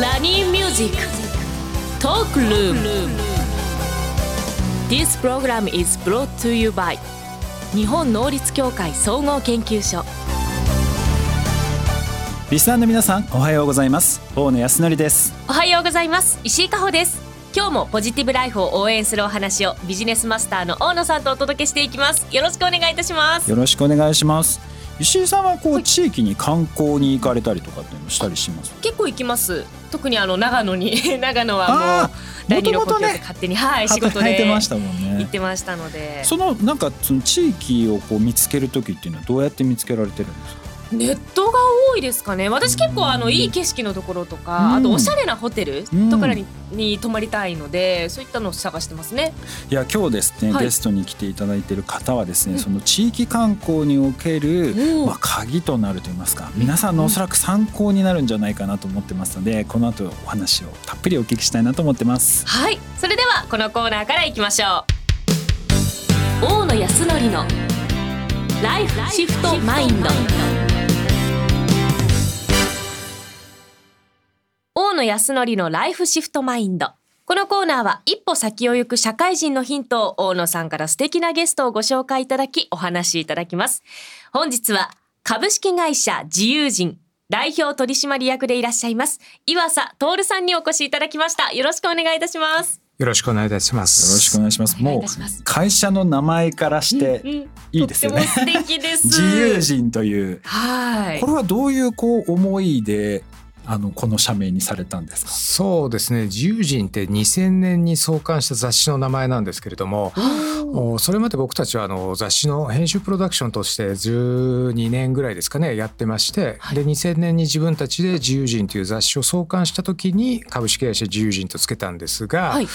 ラニーミュージックトークルーム This program is brought to you by 日本能率協会総合研究所リスナーの皆さんおはようございます。大野泰敬です。おはようございます。石井加穂です。今日もポジティブライフを応援するお話をビジネスマスターの大野さんとお届けしていきます。よろしくお願いいたします。よろしくお願いします石井さんはこう地域に観光に行かれたりとかっていうのしたりします？結構行きます。特にあの長野に 長野はもう第二の故郷で勝手に、はい仕事でましたもんね。行ってましたので。そのなんかその地域をこう見つける時っていうのはどうやって見つけられてるんですか？ネットが多いですかね。私結構あのいい景色のところとか、うん。あとおしゃれなホテルとかに,、に泊まりたいのでそういったのを探してますね。いや今日ですね、はい。ゲストに来ていただいている方はですね、うん。その地域観光における、うん。まあ、鍵となると言いますか皆さんのおそらく参考になるんじゃないかなと思ってますのでこの後お話をたっぷりお聞きしたいなと思ってます。はい。それではこのコーナーからいきましょう。大野康則のライフシフトマインド野康則のライフシフトマインド。このコーナーは一歩先を行く社会人のヒントを大野さんから素敵なゲストをご紹介いただきお話しいただきます。本日は株式会社自由人代表取締役でいらっしゃいます岩佐徹さんにお越しいただきました。よろしくお願いいたします。よろしくお願いいたします。よろしくお願いします。もう会社の名前からしてうん。いいですよね。とっても素敵です。自由人という。はい。これはどういうこう思いであのこの社名にされたんですか？そうですね。自由人って2000年に創刊した雑誌の名前なんですけれども、おそれまで僕たちはあの雑誌の編集プロダクションとして12年ぐらいですかねやってまして、はい。で2000年に自分たちで自由人という雑誌を創刊した時に株式会社自由人とつけたんですが、はい。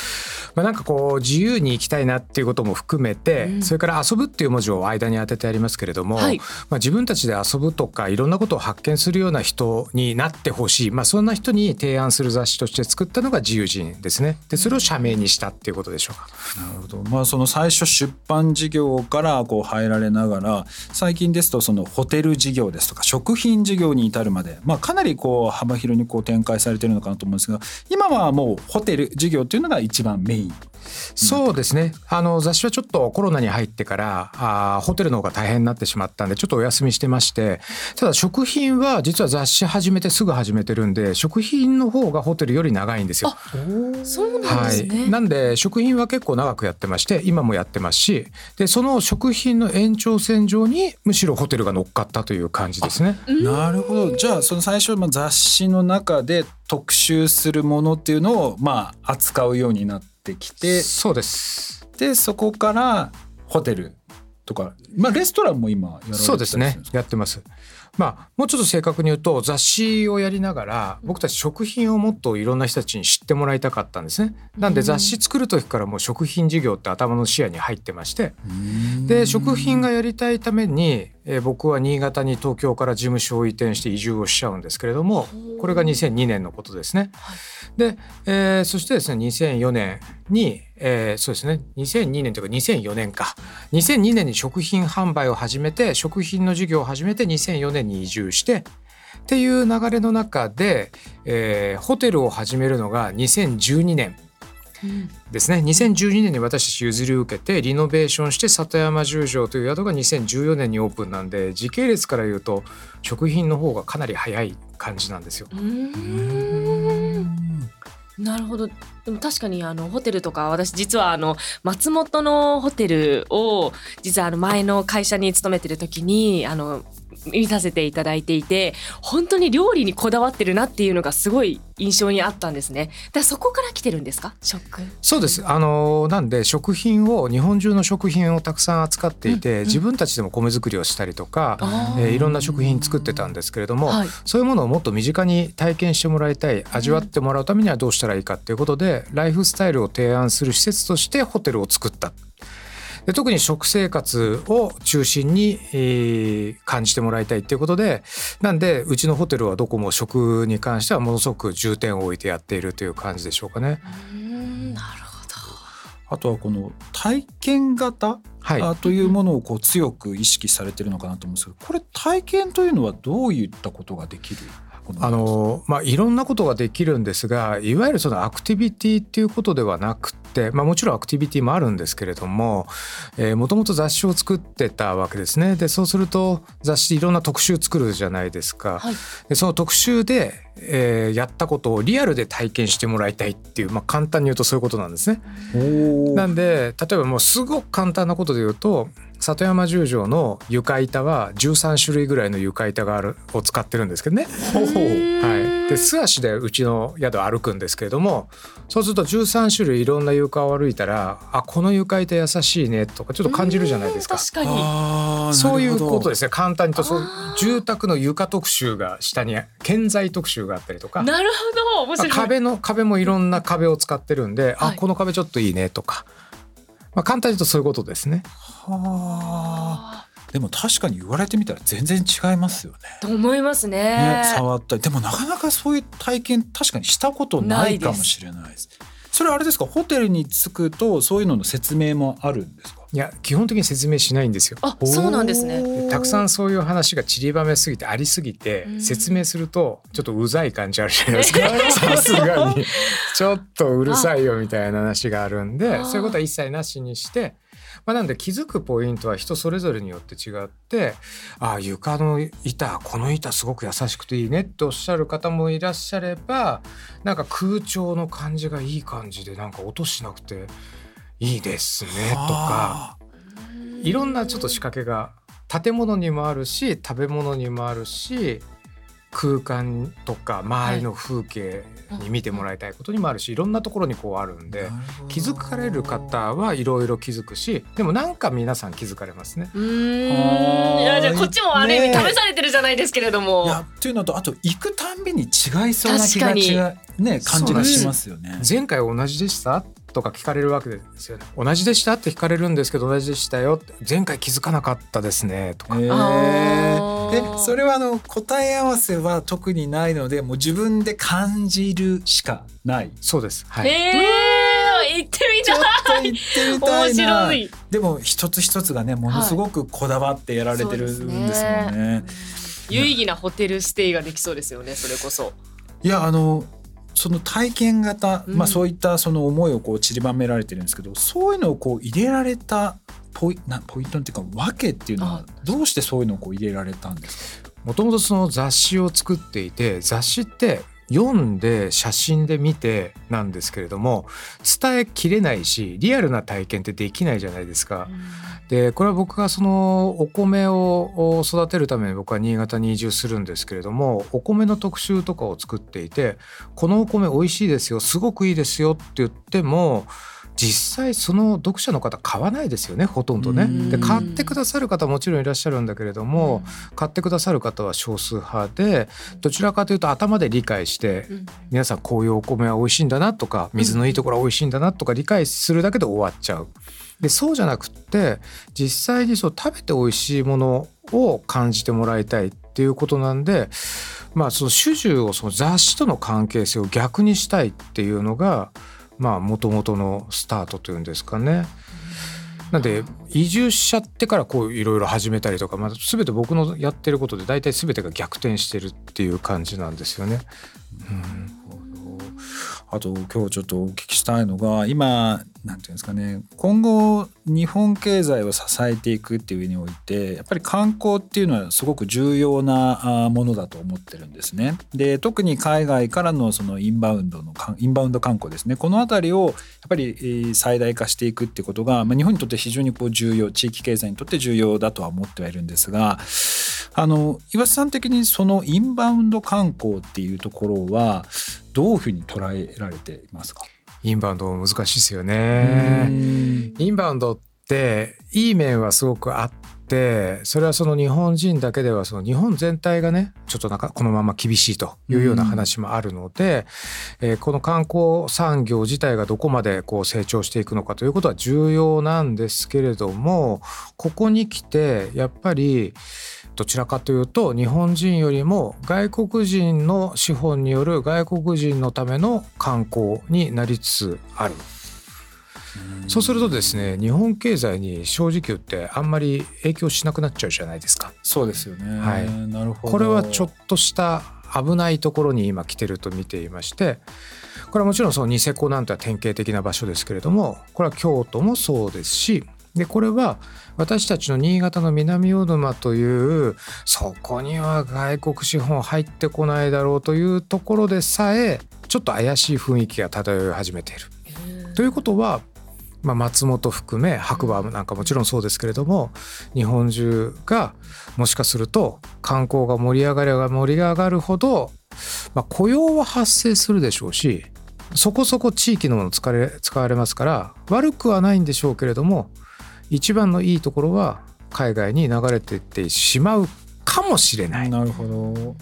まあ、なんかこう自由に生きたいなっていうことも含めて、うん。それから遊ぶっていう文字を間に当ててありますけれども、はい。まあ、自分たちで遊ぶとかいろんなことを発見するような人になってほしい、まあ、そんな人に提案する雑誌として作ったのが自由人ですね。でそれを社名にしたっていうことでしょうか。なるほど。まあその最初出版事業からこう入られながら最近ですとそのホテル事業ですとか食品事業に至るまで、まあ、かなりこう幅広にこう展開されてるのかなと思うんですが今はもうホテル事業っていうのが一番メイン。そうですね。あの雑誌はちょっとコロナに入ってからあーホテルの方が大変になってしまったんでちょっとお休みしてましてただ食品は実は雑誌始めてすぐ始めてるんで食品の方がホテルより長いんですよ。そうなんですね、はい、なんで食品は結構長くやってまして今もやってますしでその食品の延長線上にむしろホテルが乗っかったという感じですね。なるほど。じゃあその最初まあ雑誌の中で特集するものっていうのをまあ扱うようになってきてそうです。でそこからホテルとか、まあ、レストランも今やられてそうですね。やってます。まあもうちょっと正確に言うと雑誌をやりながら僕たち食品をもっといろんな人たちに知ってもらいたかったんですね。なんで雑誌作る時からもう食品事業って頭の視野に入ってまして。で食品がやりたいために、えー僕は新潟に東京から事務所を移転して移住をしちゃうんですけれどもこれが2002年のことですね。で、えーそしてですね2004年に、えーそうですね。2002年というか2004年か。2002年に食品販売を始めて食品の事業を始めて2004年に移住してっていう流れの中で、えーホテルを始めるのが2012年ですね。2012年に私たち譲り受けてリノベーションして里山十条という宿が2014年にオープンなんで時系列から言うと食品の方がかなり早い感じなんですよ。なるほど。でも確かにあのホテルとか私実はあの松本のホテルを実はあの前の会社に勤めてる時にあの見させていただいていて本当に料理にこだわってるなっていうのがすごい印象にあったんですね。だそこから来てるんですか？食そうです。あのなんで食品を日本中の食品をたくさん扱っていて、うんうん。自分たちでも米作りをしたりとか、えーいろんな食品作ってたんですけれども、はい。そういうものをもっと身近に体験してもらいたい味わってもらうためにはどうしたらいいかっていうことで、ライフスタイルを提案する施設としてホテルを作った。で特に食生活を中心に、えー感じてもらいたいっていうことでなんでうちのホテルはどこも食に関してはものすごく重点を置いてやっているという感じでしょうかね。うーんなるほあとはこの体験型はい。あというものをこう強く意識されてるのかなと思うんですけどこれ体験というのはどういったことができる？あのまあ、いろんなことができるんですがいわゆるそのアクティビティっていうことではなくて、まあ、もちろんアクティビティもあるんですけれどももともと雑誌を作ってたわけですねでそうすると雑誌いろんな特集作るじゃないですか。はいでその特集で、えーやったことをリアルで体験してもらいたいっていう、まあ、簡単に言うとそういうことなんですね。おなんで例えばもうすごく簡単なことで言うと里山十条の床板は13種類ぐらいの床板があるを使ってるんですけどね。はい、で素足でうちの宿歩くんですけれどもそうすると13種類いろんな床を歩いたらあこの床板優しいねとかちょっと感じるじゃないですか。確かに。そういうことでですね。簡単に言うとそう住宅の床特集が下に建材特集があったりとか。なるほど。面まあ白い。壁の壁もいろんな壁を使ってるんで、はい。あこの壁ちょっといいねとか、まあ、簡単に言うとそういうことですね。はあ。でも確かに言われてみたら全然違いますよね。と思いますね。ね触ったり。でもなかなかそういう体験確かにしたことないかもしれないです。それはあれですか？ホテルに着くとそういうのの説明もあるんですか？いや基本的に説明しないんですよ。あそうなんですね。でたくさんそういう話が散りばめすぎてありすぎてうん。説明するとちょっとうざい感じあるじゃないですか。さすがに。ちょっとうるさいよみたいな話があるんであそういうことは一切なしにして、まあ、なんで気づくポイントは人それぞれによって違ってああ床の板この板すごく優しくていいねっておっしゃる方もいらっしゃればなんか空調の感じがいい感じでなんか音しなくていいですねとか。いろんなちょっと仕掛けが建物にもあるし食べ物にもあるし空間とか周りの風景に見てもらいたいことにもあるしいろんなところにこうあるんで気づかれる方はいろいろ気づくしでもなんか皆さん気づかれますね。うーん。いやじゃあこっちもある意味ね試されてるじゃないですけれども、いやっていうのとあと行くたんびに違いそうな気が確かに。違うね感じがしますよね。前回同じでした？とか聞かれるわけですよね。同じでしたって聞かれるんですけど同じでしたよって前回気づかなかったですねとか。えあーでそれはあの答え合わせは特にないのでもう自分で感じるしかない。そうです。はい。えー、行ってみたいと行ってみたいな。面白いでも一つ一つがねものすごくこだわってやられてるんですもんね。有意義なホテルステイができそうですよねそれこそいやあのその体験型、うん。まあそういったその思いをこう散りばめられてるんですけどそういうのをこう入れられたポイなポイントっていうかわけっていうのはどうしてそういうのをこう入れられたんですか？もともとその雑誌を作っていて雑誌って読んで写真で見てなんですけれども伝えきれないしリアルな体験ってできないじゃないですか。でこれは僕がそのお米を育てるために僕は新潟に移住するんですけれどもお米の特集とかを作っていてこのお米美味しいですよすごくいいですよって言っても実際その読者の方買わないですよねほとんどね。で買ってくださる方もちろんいらっしゃるんだけれども、買ってくださる方は少数派でどちらかというと頭で理解してうん皆さんこういうお米は美味しいんだなとか水のいいところは美味しいんだなとか理解するだけで終わっちゃう。でそうじゃなくって実際にそう食べて美味しいものを感じてもらいたいっていうことなんでまあその主従をその雑誌との関係性を逆にしたいっていうのがまあ元々のスタートというんですかね。なんで移住しちゃってからこういろいろ始めたりとか、まあ、全て僕のやってることで大体全てが逆転してるっていう感じなんですよね。うんあと今日ちょっとお聞きしたいのが今なんていうんですかね今後日本経済を支えていくっていう上においてやっぱり観光っていうのはすごく重要なものだと思ってるんですね。で特に海外からのそのインバウンドのインバウンド観光ですねこの辺りをやっぱり最大化していくってことが、まあ、日本にとって非常にこう重要地域経済にとって重要だとは思ってはいるんですがあの岩瀬さん的にそのインバウンド観光っていうところはどういうふうに捉えられていますか？インバウンド難しいですよね。インバウンドっていい面はすごくあってそれはその日本人だけではその日本全体がねちょっとなんかこのまま厳しいというような話もあるので、えーこの観光産業自体がどこまでこう成長していくのかということは重要なんですけれどもここに来てやっぱりどちらかというと日本人よりも外国人の資本による外国人のための観光になりつつある。そうするとですね日本経済に正直言ってあんまり影響しなくなっちゃうじゃないですか。そうですよね。はいなるほど。これはちょっとした危ないところに今来てると見ていましてこれはもちろんそのニセコなんては典型的な場所ですけれどもこれは京都もそうですしでこれは私たちの新潟の南魚沼というそこには外国資本入ってこないだろうというところでさえちょっと怪しい雰囲気が漂い始めている。ということは、まあ、松本含め白馬なんかもちろんそうですけれども日本中がもしかすると観光が盛り上がれば盛り上がるほど、まあ、雇用は発生するでしょうしそこそこ地域のもの使われ使われますから悪くはないんでしょうけれども一番のいいところは海外に流れていってしまうかもしれない。なるほど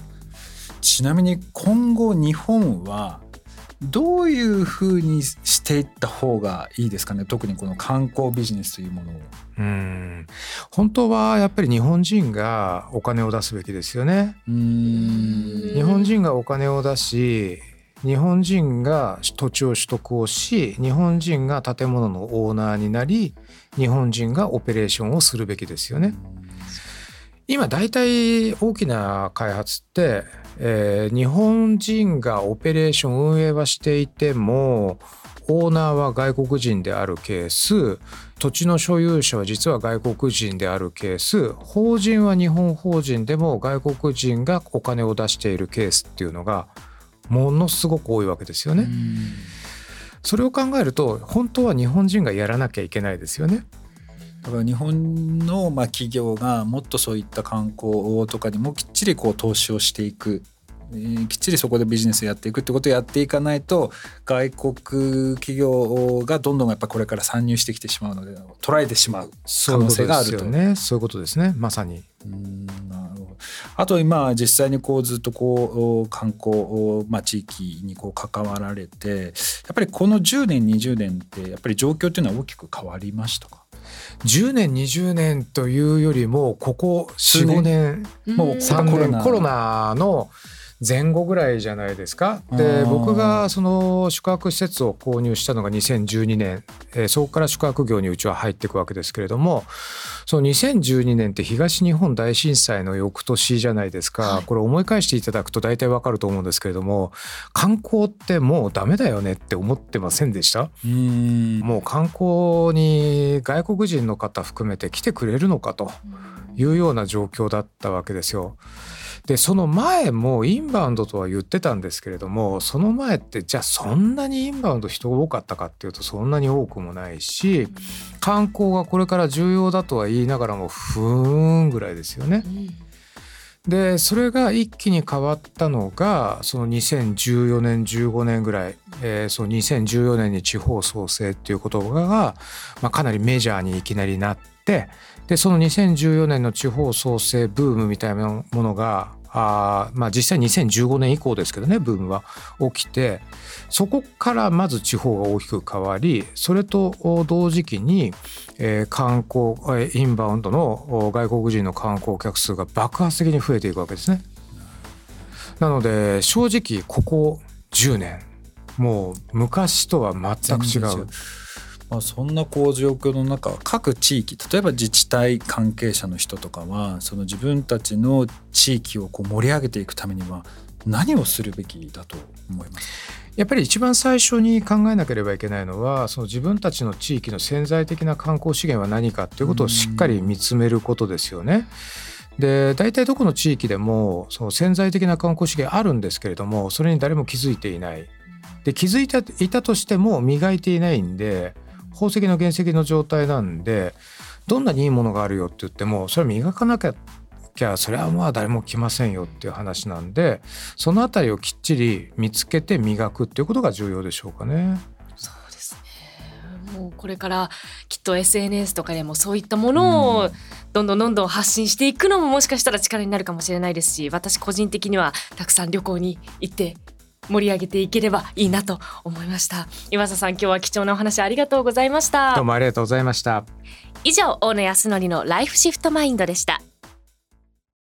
ちなみに今後日本はどういうふうにしていった方がいいですかね？特にこの観光ビジネスというものを。うん本当はやっぱり日本人がお金を出すべきですよね。うん日本人がお金を出し日本人が土地を取得をし日本人が建物のオーナーになり日本人がオペレーションをするべきですよね。今大体大きな開発って、えー日本人がオペレーション運営はしていてもオーナーは外国人であるケース土地の所有者は実は外国人であるケース法人は日本法人でも外国人がお金を出しているケースっていうのがものすごく多いわけですよね。それを考えると本当は日本人がやらなきゃいけないですよね。だから日本のまあ企業がもっとそういった観光とかにもきっちりこう投資をしていく、えーきっちりそこでビジネスをやっていくってことをやっていかないと外国企業がどんどんやっぱこれから参入してきてしまうので捉えてしまう可能性があると。そういうことですよね。そういうことですね。まさに。うんあと今実際にこうずっとこう観光、まあ、地域にこう関わられてやっぱりこの10年20年ってやっぱり状況っていうのは大きく変わりましたか？10年20年というよりもここ45年もう3コロナ年コロナの前後ぐらいじゃないですか。あでー僕がその宿泊施設を購入したのが2012年、えーそこから宿泊業にうちは入っていくわけですけれどもその2012年って東日本大震災の翌年じゃないですか、はい。これ思い返していただくと大体わかると思うんですけれども観光ってもうダメだよねって思ってませんでした？うん。もう観光に外国人の方含めて来てくれるのかというような状況だったわけですよ。でその前もインバウンドとは言ってたんですけれどもその前ってじゃあそんなにインバウンド人が多かったかっていうとそんなに多くもないし観光がこれから重要だとは言いながらもふーんぐらいですよね。でそれが一気に変わったのがその2014年15年ぐらい、えーその2014年に地方創生っていう言葉が、まあ、かなりメジャーにいきなりなってでその2014年の地方創生ブームみたいなものがあまあ実際2015年以降ですけどねブームは起きてそこからまず地方が大きく変わりそれと同時期に、えー観光インバウンドの外国人の観光客数が爆発的に増えていくわけですね。なので正直ここ10年もう昔とは全く違う。まあ、そんなこう状況の中各地域例えば自治体関係者の人とかはその自分たちの地域をこう盛り上げていくためには何をするべきだと思います？やっぱり一番最初に考えなければいけないのはその自分たちの地域の潜在的な観光資源は何かということをしっかり見つめることですよね。で大体どこの地域でもその潜在的な観光資源あるんですけれどもそれに誰も気づいていない。で気づいていたとしても磨いていないんで宝石の原石の状態なんでどんなにいいものがあるよって言ってもそれは磨かなきゃきゃそれはまあ誰も来ませんよっていう話なんでそのあたりをきっちり見つけて磨くっていうことが重要でしょうかね。そうですねもうこれからきっと SNS とかでもそういったものをどんどんどんどん発信していくのももしかしたら力になるかもしれないですし私個人的にはたくさん旅行に行って盛り上げていければいいなと思いました。岩佐さん今日は貴重なお話ありがとうございました。どうもありがとうございました。以上大野康則のライフシフトマインドでした